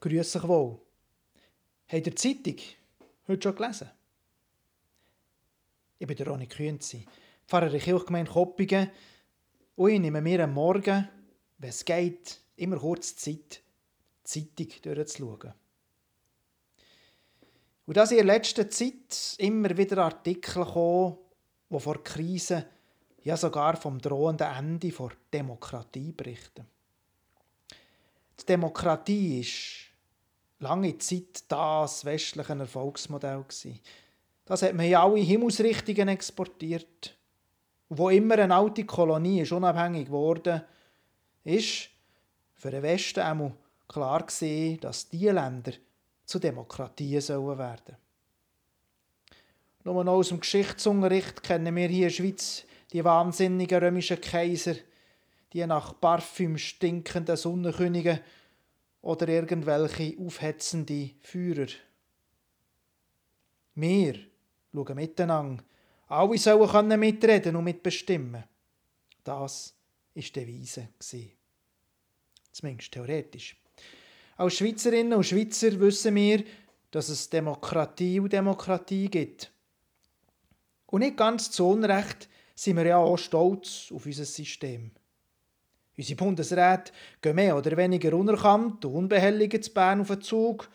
grüß euch wohl. Habt ihr die Zeitung heute schon gelesen? Ich bin der Ronny Kühnzi, Pfarrer der Kirchgemeinde Koppingen und ich nehme mir am Morgen, wenn es geht, immer kurz Zeit, die Zeitung durchzuschauen. Und dass in der letzten Zeit immer wieder Artikel kommen, die vor Krisen, ja sogar vom drohenden Ende der Demokratie berichten. Die Demokratie war lange Zeit das westliche Erfolgsmodell. Das hat man in alle Himmelsrichtungen exportiert. Wo immer eine alte Kolonie ist unabhängig geworden ist für den Westen einmal klar gesehen, dass diese Länder zu Demokratien sollen werden. Nur noch aus dem Geschichtsunterricht kennen wir hier in der Schweiz die wahnsinnigen römischen Kaiser, die nach Parfüm stinkenden Sonnenkönige oder irgendwelche aufhetzende Führer. Wir schauen miteinander. Alle sollen mitreden und mitbestimmen. Das war die Devise. Zumindest theoretisch. Als Schweizerinnen und Schweizer wissen wir, dass es Demokratie und Demokratie gibt. Und nicht ganz zu Unrecht sind wir ja auch stolz auf unser System. Unsere Bundesräte gehen mehr oder weniger unerkannt und unbehelligt zu Bern auf den Zug.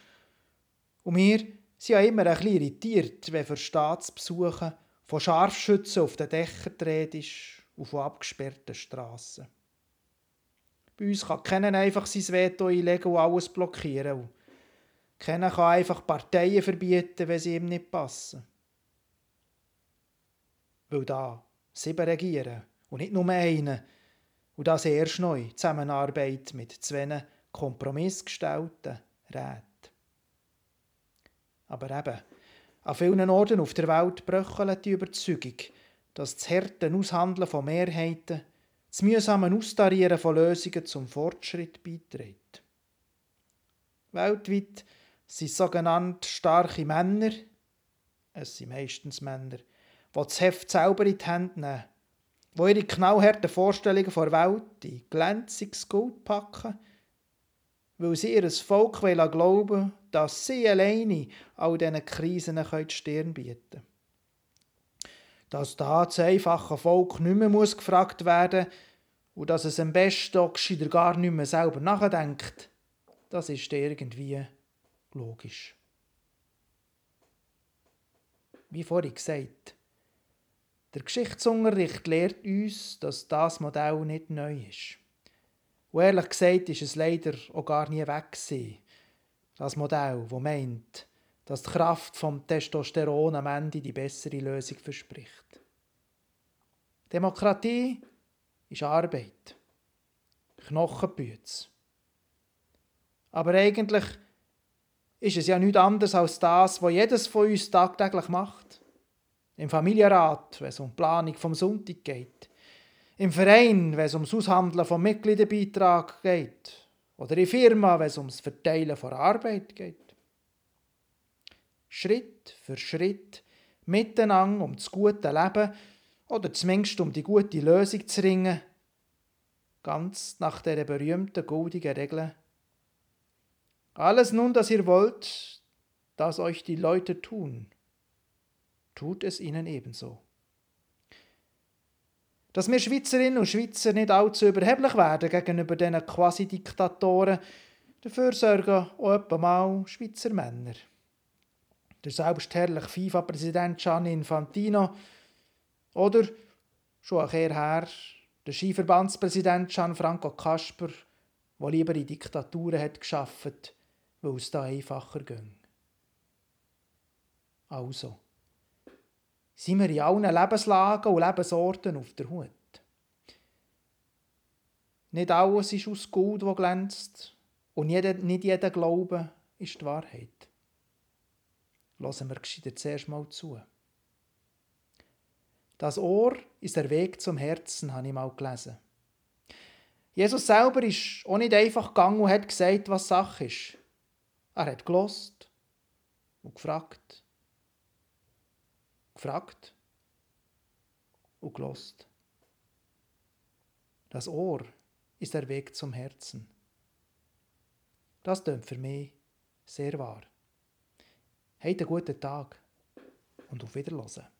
Und wir sind ja immer ein bisschen irritiert, wenn für Staatsbesuche von Scharfschützen auf den Dächern dreht ist und von abgesperrten Strassen. Bei uns kann keiner einfach sein Veto einlegen und alles blockieren. keiner kann einfach Parteien verbieten, wenn sie ihm nicht passen. Weil da sieben regieren und nicht nur einen. Und das erst neu, Zusammenarbeit mit zwei kompromissgestellten Räten. Aber eben, an vielen Orten auf der Welt bröchelt die Überzeugung, dass das harte Aushandeln von Mehrheiten, das mühsame Austarieren von Lösungen zum Fortschritt beiträgt. Weltweit sind sogenannte starke Männer, es sind meistens Männer, die das Heft selber in die Hände nehmen, die ihre knallharten Vorstellungen vor Welt in glänziges Gold packen, weil sie ihr Volk glauben wollen, dass sie alleine all diesen Krisen die Stirn bieten können. Dass da das einfache Volk nicht mehr muss gefragt werden und dass es am besten auch gar nicht mehr selber nachdenkt, das ist irgendwie logisch. Wie vorhin gesagt, der Geschichtsunterricht lehrt uns, dass das Modell nicht neu ist. Und ehrlich gesagt ist es leider auch gar nie weg gewesen. Das Modell, das meint, dass die Kraft vom Testosteron am Ende die bessere Lösung verspricht. Demokratie ist Arbeit. Knochenpütz. Aber eigentlich ist es ja nichts anderes als das, was jedes von uns tagtäglich macht. Im Familienrat, wenn es um die Planung vom Sonntag geht. Im Verein, wenn es ums Aushandeln vom Mitgliederbeitrag geht. Oder in Firma, wenn es ums Verteilen von Arbeit geht. Schritt für Schritt miteinander um das gute Leben oder zumindest um die gute Lösung zu ringen. Ganz nach der berühmten goldigen Regel. Alles nun, das ihr wollt, das euch die Leute tun, tut es ihnen ebenso. Dass wir Schweizerinnen und Schweizer nicht allzu überheblich werden gegenüber diesen Quasi-Diktatoren, dafür sorgen auch etwa mal Schweizer Männer. Der selbstherrliche FIFA-Präsident Gianni Infantino oder, schon ein Jahr her, der Skiverbandspräsident Gianfranco Kasper, der lieber in Diktaturen hat geschafft, weil es da einfacher ging. Also, sind wir in allen Lebenslagen und Lebensorten auf der Hut. Nicht alles ist aus Gold, wo glänzt, und nicht jeder Glaube ist die Wahrheit. Lassen wir gescheiter zuerst mal zu. Das Ohr ist der Weg zum Herzen, habe ich mal gelesen. Jesus selber ist auch nicht einfach gegangen und hat gesagt, was Sache ist. Er hat gelost und gefragt gefragt und gelost. Das Ohr ist der Weg zum Herzen. Das tönt für mich Sehr wahr. Habt einen guten Tag und auf Wiederhören.